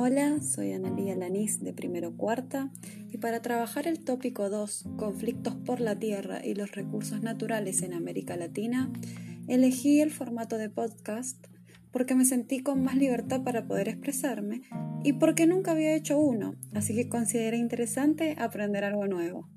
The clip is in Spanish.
Hola, soy Analia Lanís de Primero Cuarta y para trabajar el tópico 2, conflictos por la tierra y los recursos naturales en América Latina, elegí el formato de podcast porque me sentí con más libertad para poder expresarme y porque nunca había hecho uno, así que consideré interesante aprender algo nuevo.